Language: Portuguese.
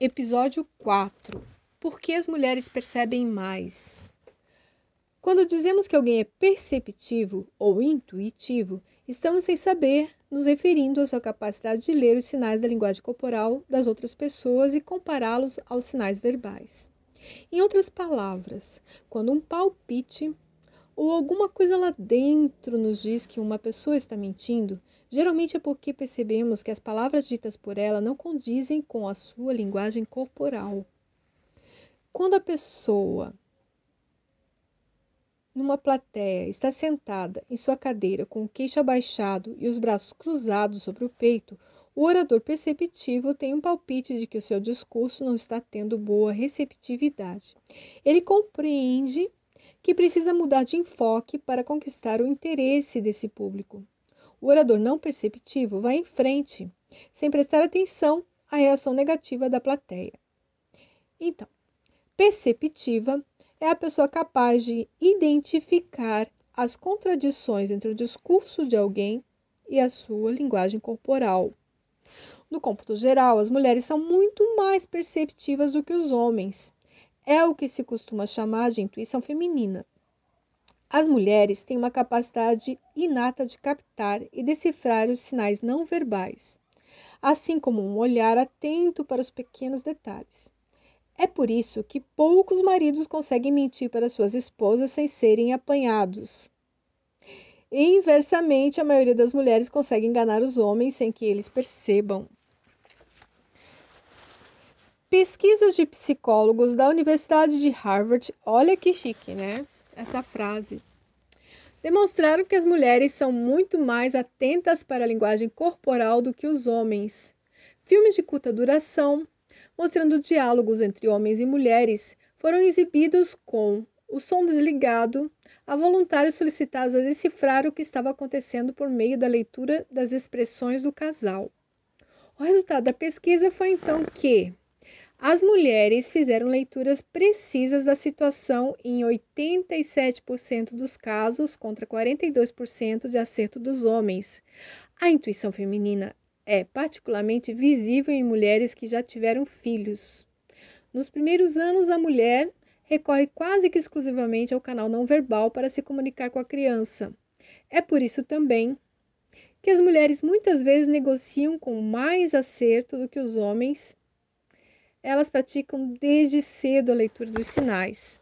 Episódio 4 Por que as mulheres percebem mais? Quando dizemos que alguém é perceptivo ou intuitivo, estamos sem saber nos referindo à sua capacidade de ler os sinais da linguagem corporal das outras pessoas e compará-los aos sinais verbais. Em outras palavras, quando um palpite ou alguma coisa lá dentro nos diz que uma pessoa está mentindo, Geralmente é porque percebemos que as palavras ditas por ela não condizem com a sua linguagem corporal. Quando a pessoa numa plateia está sentada em sua cadeira com o queixo abaixado e os braços cruzados sobre o peito, o orador perceptivo tem um palpite de que o seu discurso não está tendo boa receptividade. Ele compreende que precisa mudar de enfoque para conquistar o interesse desse público. O orador não perceptivo vai em frente, sem prestar atenção à reação negativa da plateia. Então, perceptiva é a pessoa capaz de identificar as contradições entre o discurso de alguém e a sua linguagem corporal. No cômputo geral, as mulheres são muito mais perceptivas do que os homens. É o que se costuma chamar de intuição feminina. As mulheres têm uma capacidade inata de captar e decifrar os sinais não verbais, assim como um olhar atento para os pequenos detalhes. É por isso que poucos maridos conseguem mentir para suas esposas sem serem apanhados. E, inversamente, a maioria das mulheres consegue enganar os homens sem que eles percebam. Pesquisas de psicólogos da Universidade de Harvard, olha que chique, né? essa frase. Demonstraram que as mulheres são muito mais atentas para a linguagem corporal do que os homens. Filmes de curta duração, mostrando diálogos entre homens e mulheres, foram exibidos com o som desligado, a voluntários solicitados a decifrar o que estava acontecendo por meio da leitura das expressões do casal. O resultado da pesquisa foi então que as mulheres fizeram leituras precisas da situação em 87% dos casos, contra 42% de acerto dos homens. A intuição feminina é particularmente visível em mulheres que já tiveram filhos. Nos primeiros anos, a mulher recorre quase que exclusivamente ao canal não verbal para se comunicar com a criança. É por isso também que as mulheres muitas vezes negociam com mais acerto do que os homens elas praticam desde cedo a leitura dos sinais.